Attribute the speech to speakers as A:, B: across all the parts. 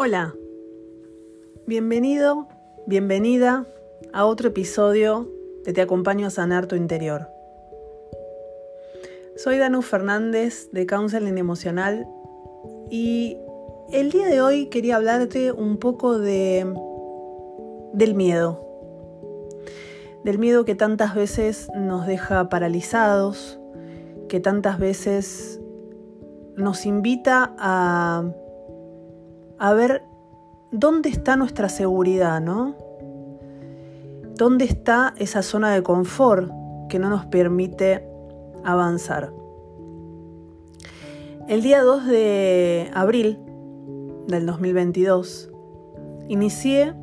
A: Hola, bienvenido, bienvenida a otro episodio de Te acompaño a sanar tu interior. Soy Danu Fernández de Counseling Emocional y el día de hoy quería hablarte un poco de del miedo. Del miedo que tantas veces nos deja paralizados, que tantas veces nos invita a, a ver dónde está nuestra seguridad, ¿no? ¿Dónde está esa zona de confort que no nos permite avanzar? El día 2 de abril del 2022 inicié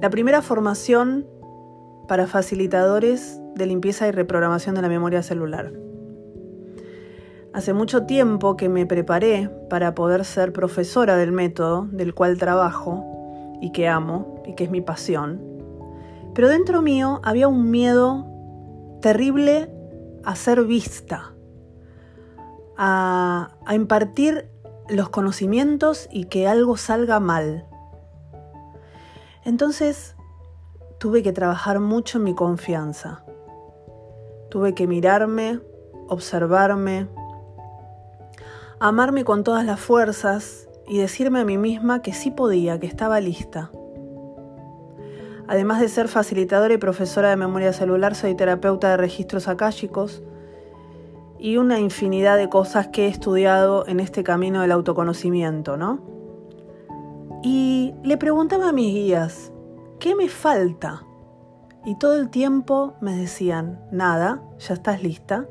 A: la primera formación para facilitadores de limpieza y reprogramación de la memoria celular. Hace mucho tiempo que me preparé para poder ser profesora del método del cual trabajo y que amo y que es mi pasión. Pero dentro mío había un miedo terrible a ser vista, a, impartir los conocimientos y que algo salga mal. Entonces tuve que trabajar mucho en mi confianza. Tuve que mirarme, observarme, amarme con todas las fuerzas y decirme a mí misma que sí podía, que estaba lista. Además de ser facilitadora y profesora de memoria celular, soy terapeuta de registros akáshicos y una infinidad de cosas que he estudiado en este camino del autoconocimiento, ¿no? Y le preguntaba a mis guías, ¿qué me falta? Y todo el tiempo me decían, nada, ya estás lista,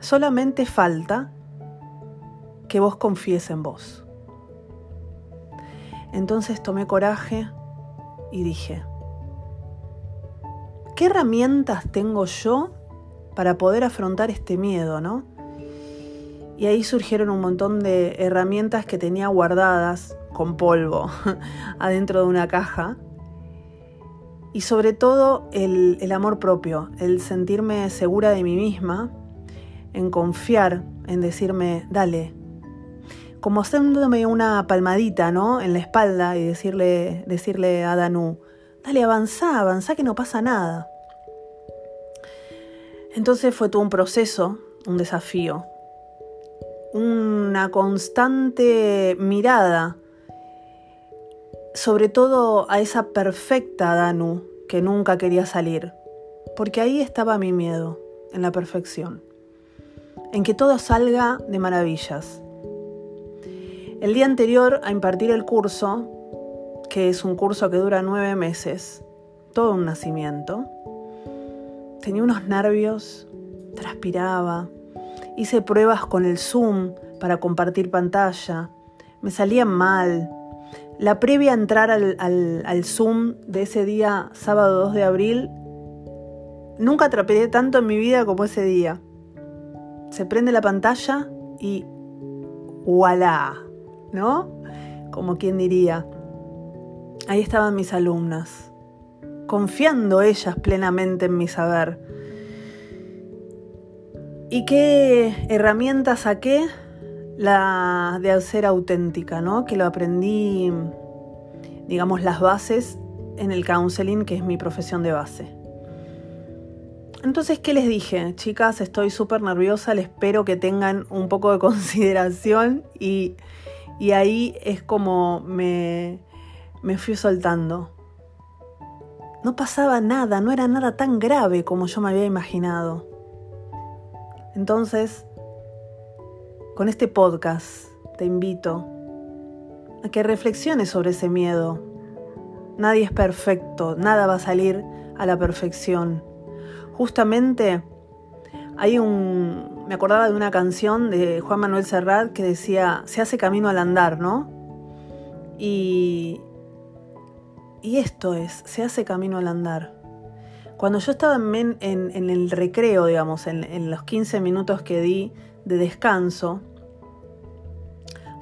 A: solamente falta que vos confíes en vos. Entonces tomé coraje y dije, ¿qué herramientas tengo yo para poder afrontar este miedo, no? Y ahí surgieron un montón de herramientas que tenía guardadas con polvo adentro de una caja. Y sobre todo el, el amor propio, el sentirme segura de mí misma, en confiar, en decirme, dale, como haciéndome una palmadita, ¿no? En la espalda y decirle, decirle a Danu, dale, avanza, avanza que no pasa nada. Entonces fue todo un proceso, un desafío, una constante mirada, sobre todo a esa perfecta Danu que nunca quería salir, porque ahí estaba mi miedo, en la perfección, en que todo salga de maravillas, el día anterior a impartir el curso, que es un curso que dura nueve meses, todo un nacimiento, tenía unos nervios, transpiraba, hice pruebas con el Zoom para compartir pantalla, me salían mal. La previa a entrar al, al Zoom de ese día, sábado 2 de abril, nunca atrapé tanto en mi vida como ese día. Se prende la pantalla y ¡voilà! ¿No? Como quien diría. Ahí estaban mis alumnas, confiando ellas plenamente en mi saber. ¿Y qué herramienta saqué? La de ser auténtica, ¿no? Que lo aprendí, digamos, las bases en el counseling, que es mi profesión de base. Entonces, ¿qué les dije? Chicas, estoy súper nerviosa, les espero que tengan un poco de consideración y y ahí es como me, me fui soltando. No pasaba nada, no era nada tan grave como yo me había imaginado. Entonces, con este podcast te invito a que reflexiones sobre ese miedo. Nadie es perfecto, nada va a salir a la perfección. Justamente hay un. Me acordaba de una canción de Juan Manuel Serrat que decía: Se hace camino al andar, ¿no? Y. Y esto es: se hace camino al andar. Cuando yo estaba en, en, el recreo, digamos, en, en los 15 minutos que di de descanso,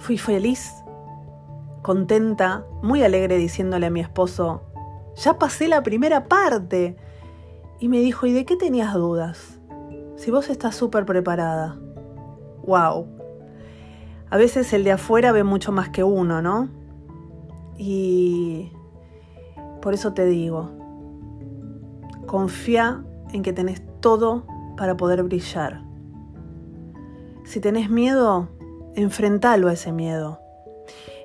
A: fui feliz, contenta, muy alegre diciéndole a mi esposo, ya pasé la primera parte. Y me dijo, ¿y de qué tenías dudas? Si vos estás súper preparada, wow. A veces el de afuera ve mucho más que uno, ¿no? Y por eso te digo, confía en que tenés todo para poder brillar. Si tenés miedo, enfrentalo a ese miedo.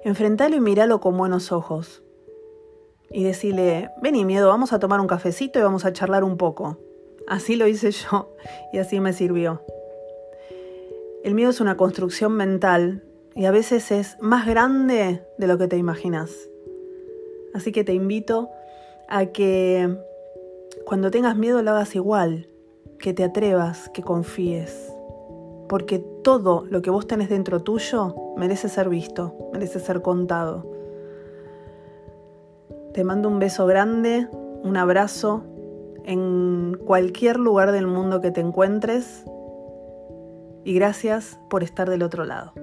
A: Enfrentalo y míralo con buenos ojos. Y decirle, vení miedo, vamos a tomar un cafecito y vamos a charlar un poco. Así lo hice yo y así me sirvió. El miedo es una construcción mental y a veces es más grande de lo que te imaginas. Así que te invito a que cuando tengas miedo lo hagas igual, que te atrevas, que confíes, porque todo lo que vos tenés dentro tuyo merece ser visto, merece ser contado. Te mando un beso grande, un abrazo en cualquier lugar del mundo que te encuentres y gracias por estar del otro lado.